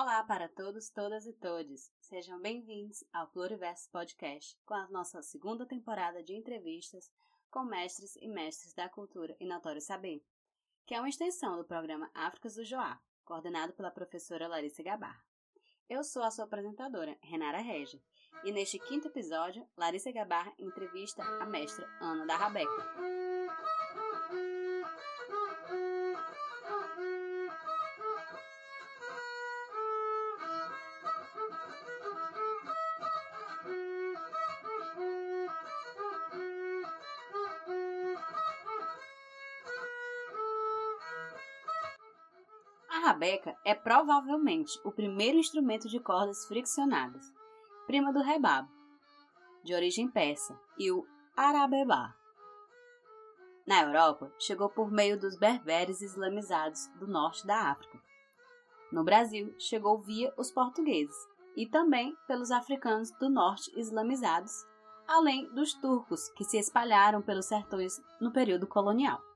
Olá para todos, todas e todes. Sejam bem-vindos ao Pluriverso Podcast, com a nossa segunda temporada de entrevistas com mestres e mestres da cultura e notório saber, que é uma extensão do programa Áfricas do Joá, coordenado pela professora Larissa Gabar. Eu sou a sua apresentadora, Renara Regia, e neste quinto episódio, Larissa Gabar entrevista a mestra Ana da Rabeca. É provavelmente o primeiro instrumento de cordas friccionadas, prima do rebabo, de origem persa, e o arabebá. Na Europa, chegou por meio dos berberes islamizados do norte da África. No Brasil, chegou via os portugueses e também pelos africanos do norte islamizados, além dos turcos que se espalharam pelos sertões no período colonial.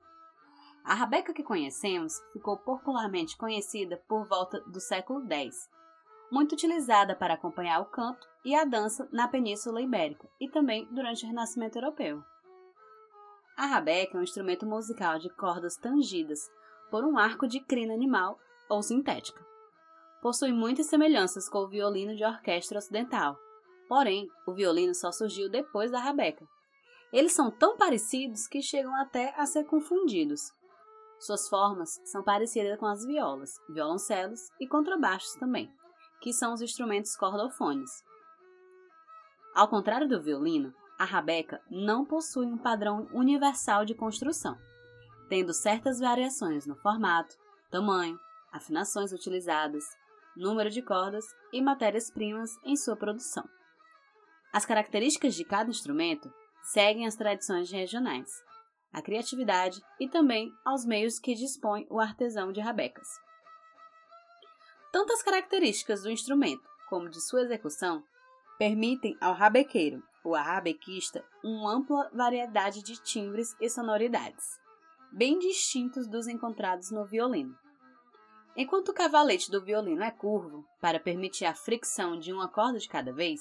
A rabeca que conhecemos ficou popularmente conhecida por volta do século X, muito utilizada para acompanhar o canto e a dança na Península Ibérica e também durante o Renascimento Europeu. A rabeca é um instrumento musical de cordas tangidas por um arco de crina animal ou sintética. Possui muitas semelhanças com o violino de orquestra ocidental, porém, o violino só surgiu depois da rabeca. Eles são tão parecidos que chegam até a ser confundidos, suas formas são parecidas com as violas, violoncelos e contrabaixos também, que são os instrumentos cordofones. Ao contrário do violino, a rabeca não possui um padrão universal de construção, tendo certas variações no formato, tamanho, afinações utilizadas, número de cordas e matérias-primas em sua produção. As características de cada instrumento seguem as tradições regionais, a criatividade e também aos meios que dispõe o artesão de rabecas. Tanto as características do instrumento como de sua execução permitem ao rabequeiro, ou arrabequista, uma ampla variedade de timbres e sonoridades, bem distintos dos encontrados no violino. Enquanto o cavalete do violino é curvo, para permitir a fricção de uma corda de cada vez,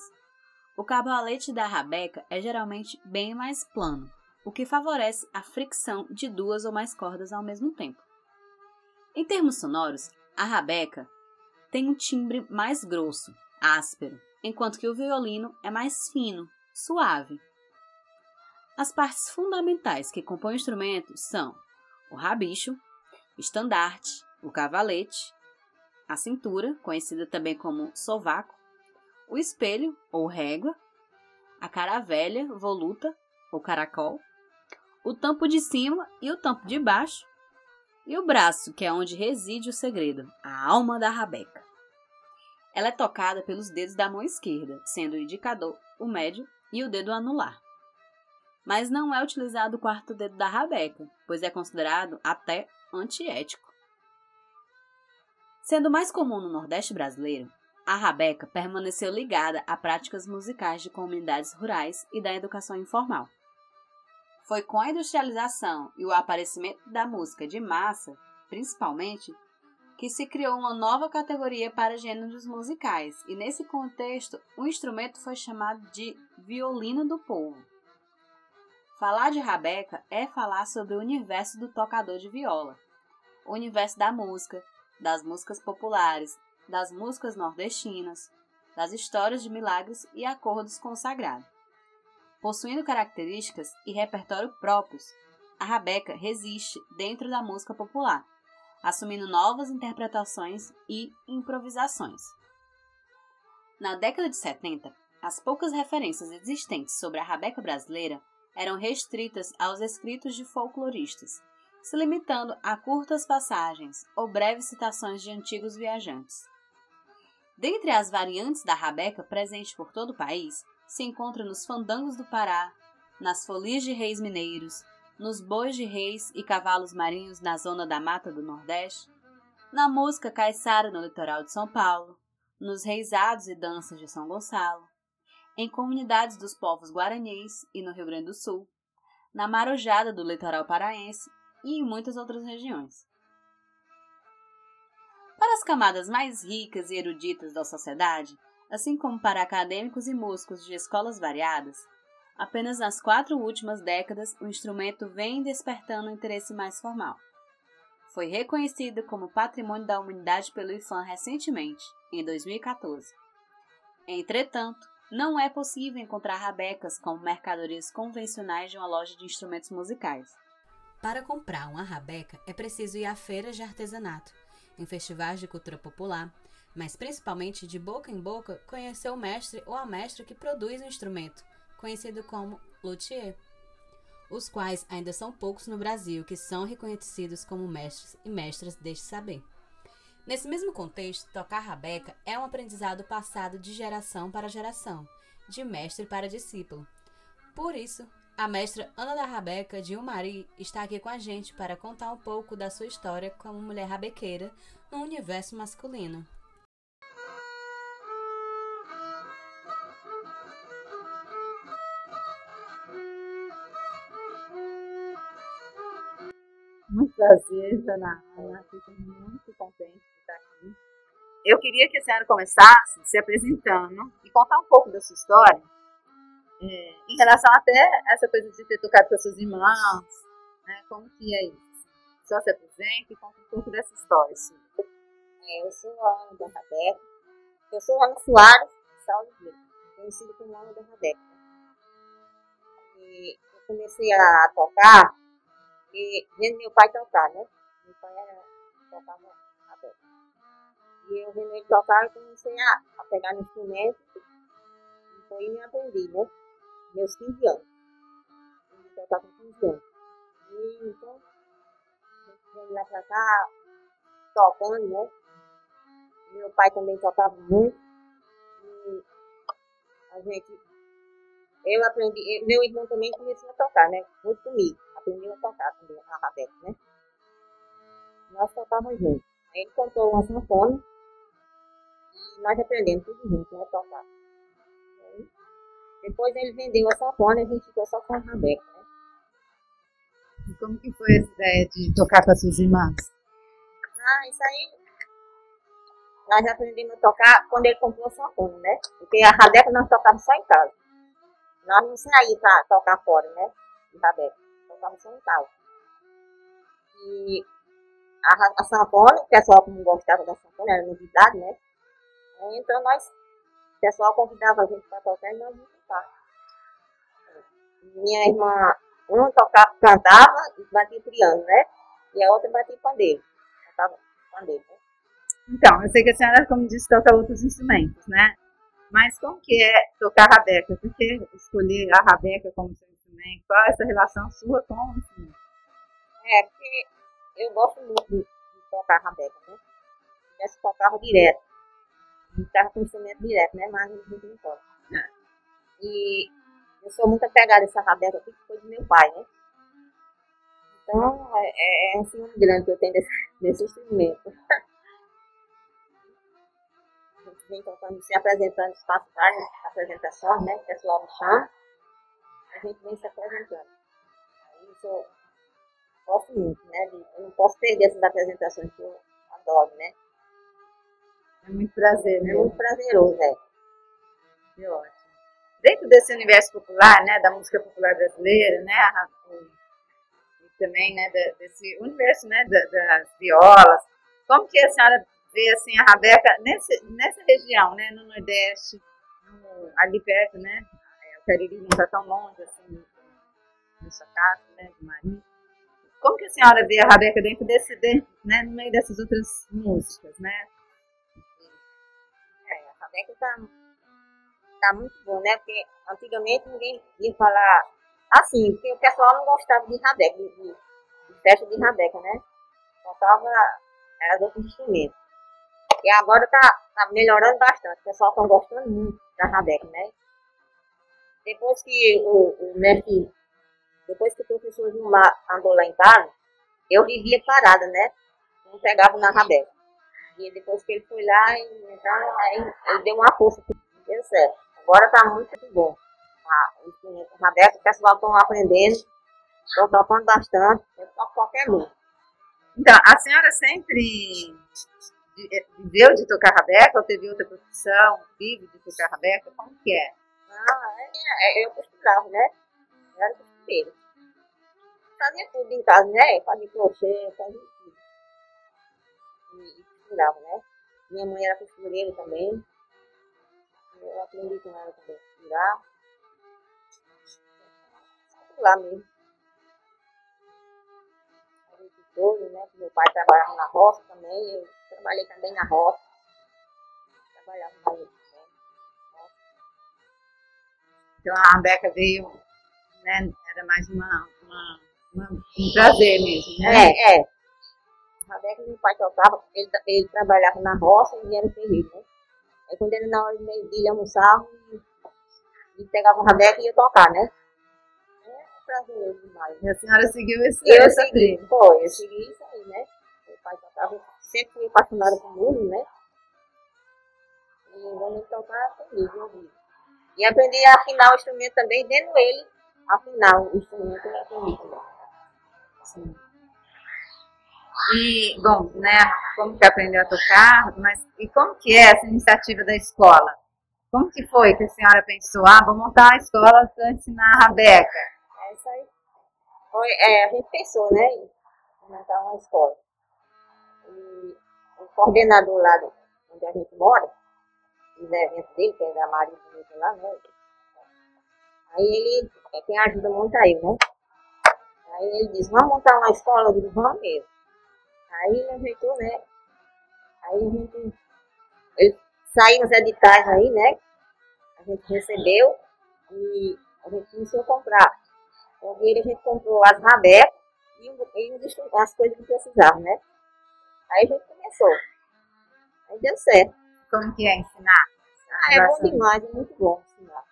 o cavalete da rabeca é geralmente bem mais plano, o que favorece a fricção de duas ou mais cordas ao mesmo tempo. Em termos sonoros, a rabeca tem um timbre mais grosso, áspero, enquanto que o violino é mais fino, suave. As partes fundamentais que compõem o instrumento são o rabicho, o estandarte, o cavalete, a cintura, conhecida também como sovaco, o espelho ou régua, a caravelha voluta ou caracol, o tampo de cima e o tampo de baixo, e o braço, que é onde reside o segredo, a alma da rabeca. Ela é tocada pelos dedos da mão esquerda, sendo o indicador, o médio e o dedo anular. Mas não é utilizado o quarto dedo da rabeca, pois é considerado até antiético. Sendo mais comum no Nordeste brasileiro, a rabeca permaneceu ligada a práticas musicais de comunidades rurais e da educação informal. Foi com a industrialização e o aparecimento da música de massa, principalmente, que se criou uma nova categoria para gêneros musicais, e nesse contexto, o instrumento foi chamado de violino do povo. Falar de rabeca é falar sobre o universo do tocador de viola, o universo da música, das músicas populares, das músicas nordestinas, das histórias de milagres e acordos consagrados. Possuindo características e repertório próprios, a rabeca resiste dentro da música popular, assumindo novas interpretações e improvisações. Na década de 70, as poucas referências existentes sobre a rabeca brasileira eram restritas aos escritos de folcloristas, se limitando a curtas passagens ou breves citações de antigos viajantes. Dentre as variantes da rabeca presentes por todo o país, se encontra nos fandangos do Pará, nas folias de reis mineiros, nos bois de reis e cavalos marinhos na zona da mata do Nordeste, na música caiçara no litoral de São Paulo, nos reisados e danças de São Gonçalo, em comunidades dos povos guaranis e no Rio Grande do Sul, na marojada do litoral paraense e em muitas outras regiões. Para as camadas mais ricas e eruditas da sociedade, assim como para acadêmicos e músicos de escolas variadas, apenas nas quatro últimas décadas o instrumento vem despertando um interesse mais formal. Foi reconhecido como Patrimônio da Humanidade pelo IFAM recentemente, em 2014. Entretanto, não é possível encontrar rabecas como mercadorias convencionais de uma loja de instrumentos musicais. Para comprar uma rabeca é preciso ir a feiras de artesanato, em festivais de cultura popular, mas principalmente de boca em boca conhecer o mestre ou a mestra que produz o instrumento, conhecido como luthier, os quais ainda são poucos no Brasil que são reconhecidos como mestres e mestras deste saber. Nesse mesmo contexto, tocar rabeca é um aprendizado passado de geração para geração, de mestre para discípulo. Por isso, a mestra Ana da Rabeca, de Umari, está aqui com a gente para contar um pouco da sua história como mulher rabequeira no universo masculino. Muito prazer, Ana. Fico muito contente de estar aqui. Eu queria que a senhora começasse se apresentando e contar um pouco da sua história é, em relação até essa coisa de ter tocado com as suas irmãs, né? Como que é isso? Só se apresenta e conta um pouco dessa história. Sim. É, eu sou a Ana da Rabeca. Eu sou Ana Soares São Oliveira, conhecida como Ana da Rabeca. E eu comecei a tocar e vendo meu pai tocar, né? Meu pai era, tocava Rabeca. E eu vendo ele tocar, eu comecei a, a pegar no instrumento e foi me aprendi, né? meus 15 anos. Eu estava com 15 anos. E então, veio lá pra cá, tocando, né? Meu pai também tocava muito. E a gente. Eu aprendi, meu irmão também começou a tocar, né? Muito comigo. Aprendeu a tocar também, a rabeca, né? Nós tocávamos juntos. Ele contou uma sanfona e nós aprendemos tudo juntos, né? Tocar. Depois ele vendeu a sanfona e a gente ficou só com a Rabeca. Né? E como que foi essa ideia de tocar com as suas irmãs? Ah, isso aí nós aprendemos a tocar quando ele comprou a sanfona, né? Porque a Rabeca nós tocávamos só em casa. Nós não saímos para tocar fora, né? De Rabeca. Em casa. E a, a sanfona, o pessoal que não gostava da sanfona, era novidade, né? Então nós, o pessoal convidava a gente para tocar e nós tá? Minha irmã, uma tocava, cantava e batia piano, né? E a outra batia pandeiro. Pandeiro, né? Então, eu sei que a senhora, como disse, toca outros instrumentos, né? Mas como que é tocar rabeca? Por que escolher a rabeca como seu instrumento? Qual é essa relação sua com o instrumento? É, porque eu gosto muito de, tocar rabeca, né? Se tocava direto. Ficava com instrumento direto, né? Mas a gente não toca. É. E eu sou muito apegada a essa rabeca aqui, que foi do meu pai, né? Então, é, é, é um ciúme grande que eu tenho desse, desse instrumento. A gente vem tocando, se apresentando, faço várias apresentações, né? Pessoal me chama, a gente vem se apresentando. Isso eu gosto muito, né? Eu não posso perder essas apresentações que eu adoro, né? É muito prazer, né? É muito prazeroso, é. Que ótimo dentro desse universo popular, né, da música popular brasileira, né, e também, né, desse universo, né, das violas, como que a senhora vê, assim, a Rabeca nesse, nessa região, né, no Nordeste, no, ali perto, né, Cariri não está tão longe, assim, sua casa, né, de Marinho. Como que a senhora vê a Rabeca dentro desse, de, né, no meio dessas outras músicas, né? É, a Rabeca está tá muito bom, né? Porque antigamente ninguém ia falar assim, porque o pessoal não gostava de rabeca, de, de, de festa de rabeca, né? Faltava era outros instrumentos. E agora tá, tá melhorando bastante. O pessoal tá gostando muito da rabeca, né? Depois que o, o depois que o professor Gilmar andou lá em casa, eu vivia parada, né? Não pegava na rabeca. E depois que ele foi lá, então, aí ele deu uma força, deu certo. Agora tá muito bom. Enfim, Rabeca, o pessoal estão aprendendo, estão tocando bastante, eu toco qualquer um. Então, a senhora sempre eh, viveu de tocar rabeca ou teve outra profissão, vive de tocar rabeca? Como que é? Ah, é, é, eu costurava, né? Eu era costureira. Fazia tudo em casa, né? Fazia crochê, fazia tudo. E, e costurava, né? Minha mãe era costureira também. Eu aprendi com ela também a costurar. Lá mesmo. Né? Meu pai trabalhava na roça também. Eu trabalhei também na roça. Trabalhava na roça. Então a Beca veio, né? Era mais uma, uma, uma um prazer mesmo, né? É, é. A Beca, meu pai tocava, ele, ele trabalhava na roça e era ferreiro, né? Aí quando ele na hora de meio dia ele almoçava e, e pegava a Rabeca e ia tocar, né? É prazer demais. E a senhora seguiu esse Eu essa segui, trilha. foi, eu segui isso aí, né? Meu pai tocava, sempre fui apaixonada por música, né? E quando ele tocava, aprendi de ouvido. E aprendi a afinar o instrumento também, dentro ele, afinar o instrumento eu aprendi. Sim. E, bom, né, como que aprendeu a tocar, mas e como que é essa iniciativa da escola? Como que foi que a senhora pensou, ah, vou montar a escola para ensinar a Rabeca? É isso aí. Foi, é, a gente pensou, né, em montar uma escola. E o coordenador lá onde a gente mora, os eventos dele, que é da Maria Bonita lá, né? Aí ele é quem ajuda a montar ele, né? Aí ele disse, vamos montar uma escola? Eu digo, vamos mesmo. Aí ele ajeitou, né? Aí a gente. Ele saiu uns editais aí, né? A gente recebeu e a gente começou a comprar. Com ele a gente comprou as rabecas e, e os as coisas que precisava, né? Aí a gente começou. Aí deu certo. Como que é ensinar? Ah, é bom demais, é muito bom ensinar.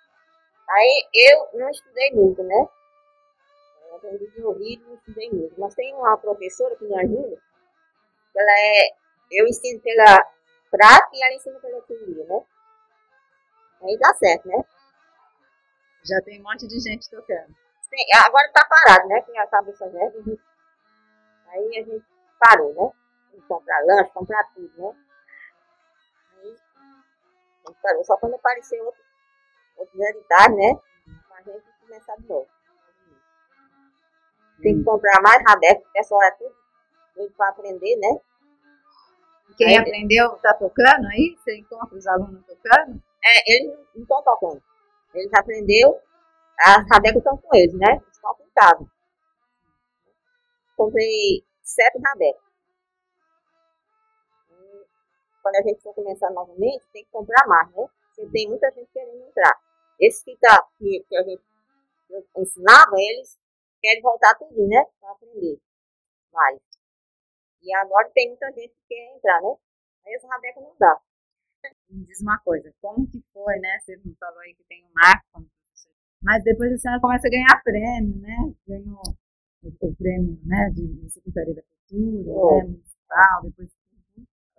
Aí eu não estudei muito, né? Eu aprendi de ouvido, não estudei muito. Mas tem uma professora que me ajuda, que ela é. Eu ensino pela prática e ela ensina pela teoria, né? Aí dá certo, né? Já tem um monte de gente tocando. Tem- agora tá parado, né? Que a cabeça verde. gente- Aí a gente parou, né? Comprar lanche, comprar tudo, né? A parou. Só quando apareceu outro, outros editais, né? Pra gente começar de novo. Tem que comprar mais rabeca, o pessoal é tudo pra aprender, né? Quem Aí- aprendeu tá tocando aí? Você encontra os alunos tocando? É, eles não estão tocando. Eles aprenderam, as rabecas estão com eles, né? Estão pintados. Comprei sete rabecas. Quando a gente for começar novamente, tem que comprar mais, né? Porque tem muita gente querendo entrar. Esses que, tá, que, que a gente ensinava, eles querem voltar tudo, né? Para aprender mais. E agora tem muita gente que quer entrar, né? Aí essa rabeca não dá. Me diz uma coisa, como que foi, né? Você me falou aí que tem um marco. Mas depois a senhora começa a ganhar prêmio, né? Ganhou o, prêmio né, de Secretaria da Cultura, É. né, municipal, depois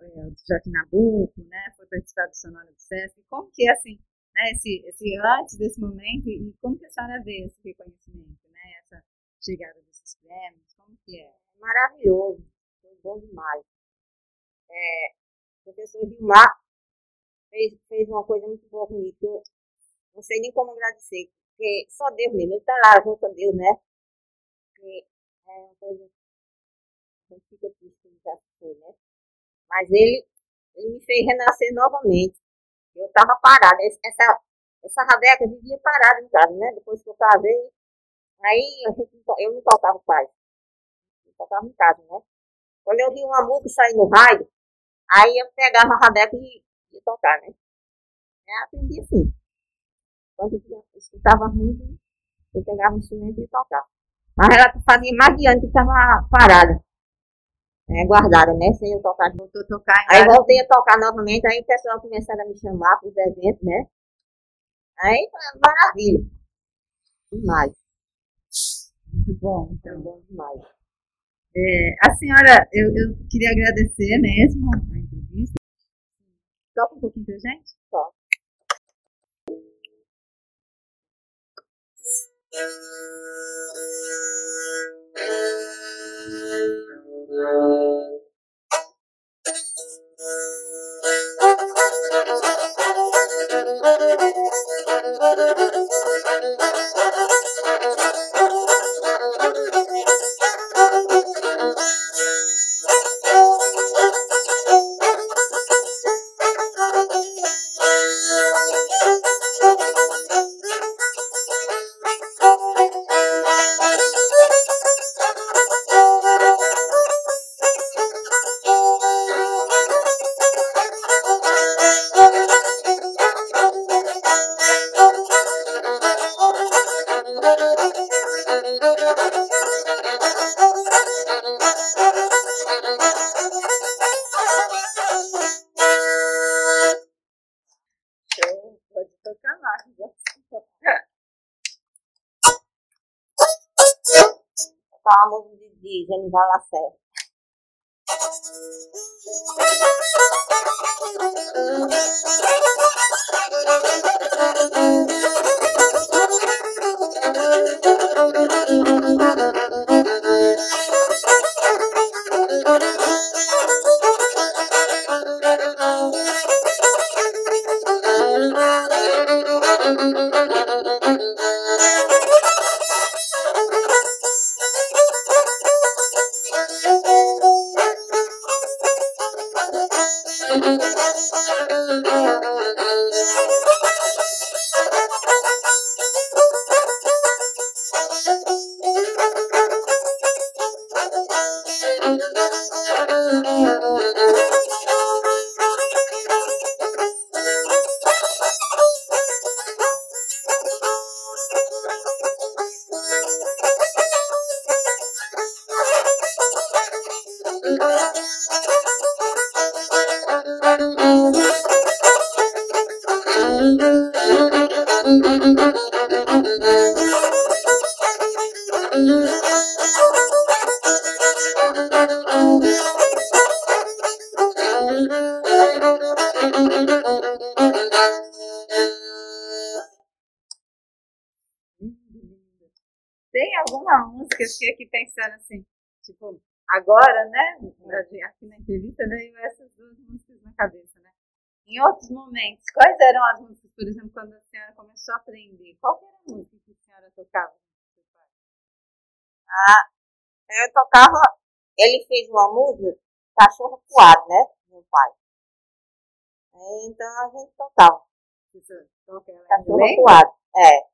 é, o do Joaquim Nabuco, né? Foi participar do Sonora do Sesc. Como que é assim, né? Esse, esse antes desse momento e como que a senhora vê esse reconhecimento, né? Essa chegada desses prêmios, como que é? maravilhoso, foi bom demais. É, o professor Gilmar fez, fez uma coisa muito boa comigo, eu não sei nem como agradecer, porque só Deus mesmo, ele está lá junto a Deus, né? Porque é uma coisa que fica triste já foi, né? Mas ele, ele me fez renascer novamente. Eu estava parada, essa, essa rabeca vivia parada em casa, né? Depois que eu casei, aí eu não tocava pai eu tocava em casa, né? Quando eu vi uma música sair no rádio, aí eu pegava a rabeca e ia tocar, né? Eu aprendi assim. Quando eu escutava música, eu pegava o instrumento e tocar. Mas ela fazia mais de ano que estava parada. É, guardada, né? Sem eu tocar. Voltou a tocar Aí voltei a tocar novamente, aí o pessoal começaram a me chamar para os eventos, né? Aí, maravilha. Demais. Muito bom, então. Foi bom demais. É, a senhora, eu, eu queria agradecer mesmo a entrevista. Toca um pouquinho pra gente? Toco. Thank Thank you. Música de, de Genival Lacerda. Thank you. Tem alguma música que eu fiquei aqui pensando assim, tipo, agora, né? Aqui na entrevista veio essas duas músicas na cabeça, né? Em outros momentos, quais eram as músicas, por exemplo, quando a senhora começou a aprender? Qual era a música que a senhora tocava? Ah, eu tocava. Ele fez uma música, Cachorro Coado, né? Meu pai. Então a gente tocava. Ela ainda Cachorro? Coado. É.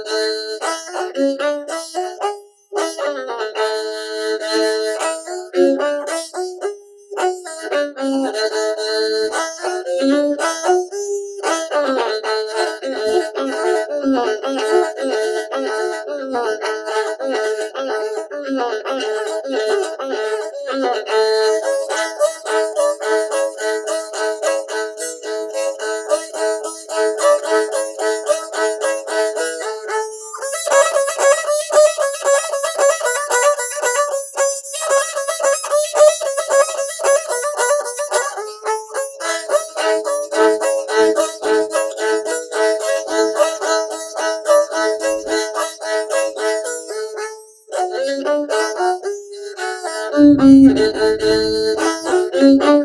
Essa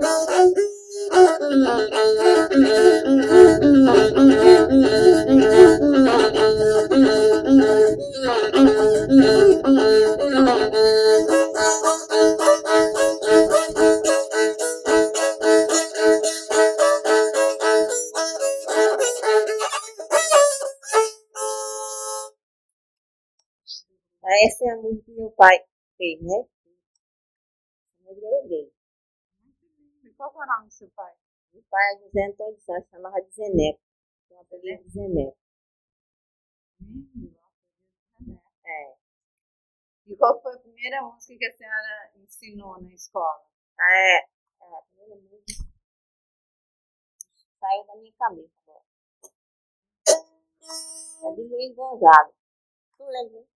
né? Era Qual que é o nome do seu pai? Meu pai é José Antônio Santos, chamava de Zeneco. Tem um apelido de Zeneco. É. E qual foi a primeira música que a senhora ensinou na escola? É, é, a primeira música saiu da minha cabeça agora. É de Luiz Gonzaga. Tu lembra?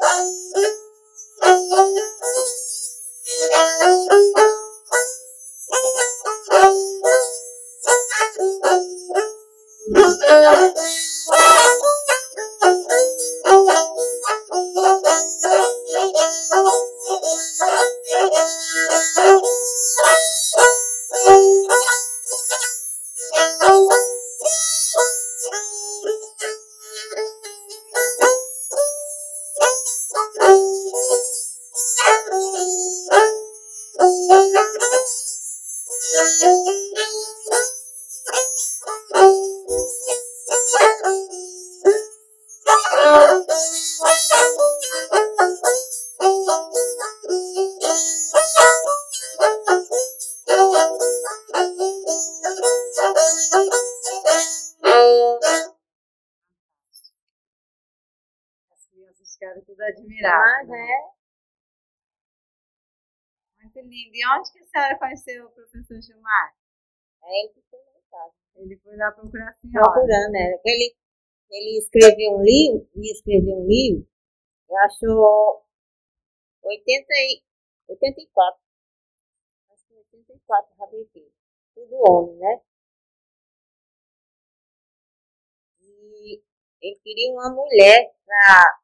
Bye. Os caras tudo admirados. Mas é, Muito lindo. E onde que a senhora conheceu o professor Gilmar? é ele que foi lá em casa. Ele foi lá procurar a senhora. procurando, né? Ele, ele escreveu um livro, ia escrever um livro, e achou 80 e, 84. Acho que 84 rabeteiros. Tudo homem, né? E ele queria uma mulher para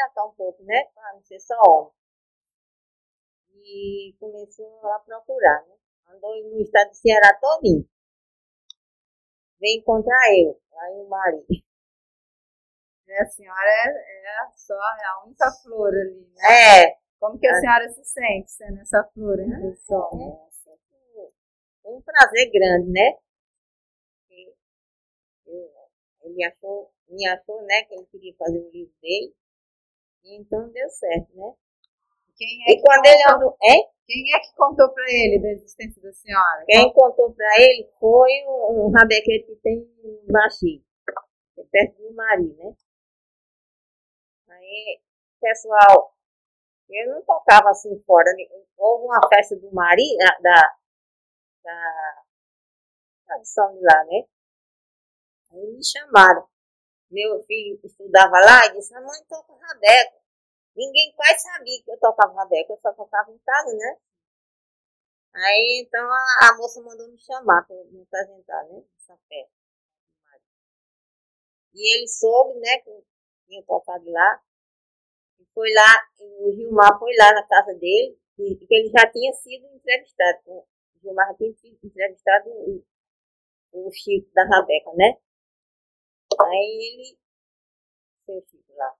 destacar um pouco, né? Para não ser só homem. E começou a procurar, né? Andou no estado de Ceará todinho. Veio encontrar eu, aí o marido. É, a senhora é, é só é a única flor ali, né? É, Como que a É. senhora se sente sendo essa flor entre os homens? É sempre um prazer grande, né? Ele achou, me achou, né, que ele queria fazer o livro dele. Então deu certo, né? Quem é, E quando ele andou, é? quem é que contou pra ele da existência da senhora? Quem contou pra ele foi um, um rabequeiro que tem em Baxi, que é perto do Mari, né? Aí, pessoal, eu não tocava assim fora. Houve uma festa do Mari, da, da, da tradição de lá, né? Aí me chamaram. Meu filho estudava lá e disse, mamãe toca rabeca. Ninguém quase sabia que eu tocava rabeca, eu só tocava em casa, né? Aí então a, a moça mandou me chamar para me apresentar, né? Essa festa. E ele soube, né, que eu tinha tocado lá. E foi lá, o Gilmar foi lá na casa dele, e que ele já tinha sido entrevistado. O Gilmar já tinha sido entrevistado o, o Chico da Rabeca, né? Aí ele, lá.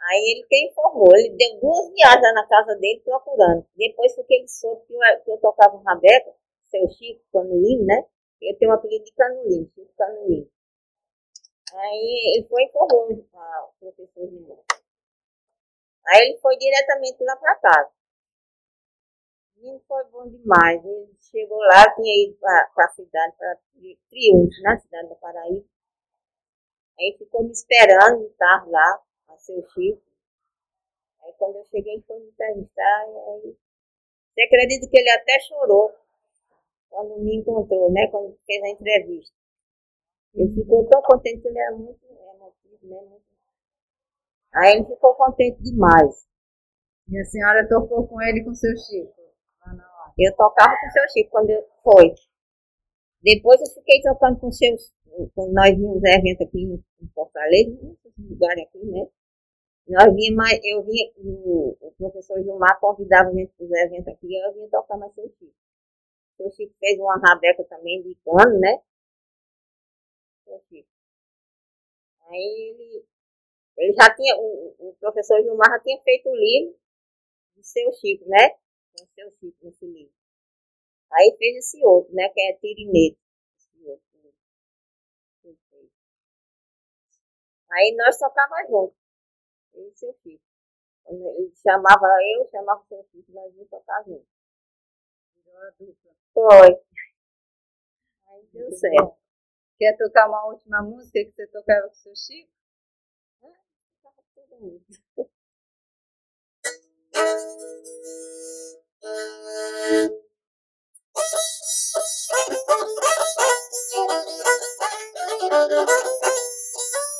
Aí ele que informou, ele deu duas viagens na casa dele procurando. Depois foi que ele soube que eu, que eu tocava um rabeca, seu Chico Canulino, né? Eu tenho um apelido de Canulino, Chico Canulino. Aí ele foi e informou o professor Gilmar. Aí ele foi diretamente lá para casa. E foi bom demais. Ele chegou lá, tinha ido para a cidade, para Triunfo, na cidade da Paraíba. Aí ficou me esperando carro lá, a seu Chico. Aí quando eu cheguei, foi me entrevistar. Aí, você acredita que ele até chorou quando me encontrou, né? Quando fez a entrevista. Ele ficou tão contente que ele era muito emotivo, né? Muito... Aí ele ficou contente demais. E a senhora tocou com ele e com seu Chico? Eu tocava com seu Chico quando eu foi. Depois eu fiquei tocando com seus. Com nós vimos eventos aqui em em Fortaleza, nesses lugares aqui, né? Nós vinha mais, eu vinha, o, o professor Gilmar convidava a gente para os eventos aqui, eu vinha tocar mais seu Chico. Seu Chico fez uma rabeca também de cano, né? Seu Chico. Aí ele, ele já tinha, o, o professor Gilmar já tinha feito o livro de seu Chico, né? Com seu Chico nesse livro. Aí fez esse outro, né? Que é Tirinete. Aí nós tocava junto. Eu e seu filho. Ele chamava eu, chamava o seu filho, nós íamos tocar junto. Foi. Aí deu certo. Quer tocar uma última música que você tocava com seu Chico? Tocava todo mundo. Thank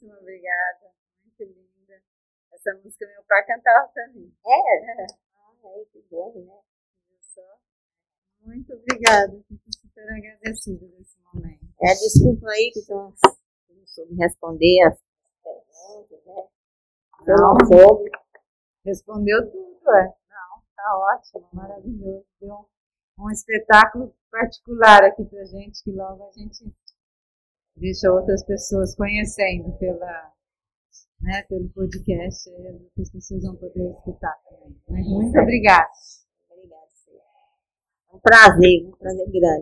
Muitíssimo obrigada. Muito linda. Essa música meu pai cantava também. É? Ah, é, que bom, né? Muito obrigada. Fico super agradecida nesse momento. É, desculpa aí que eu não soube responder as perguntas, né? Eu não soube. Respondeu tudo, é. Não, tá ótimo, maravilhoso. Deu um espetáculo particular aqui pra gente, que logo a gente deixa outras pessoas conhecendo pela, né, pelo podcast, as outras pessoas vão poder escutar também. Mas muito obrigada. Obrigada. É um prazer, um prazer grande.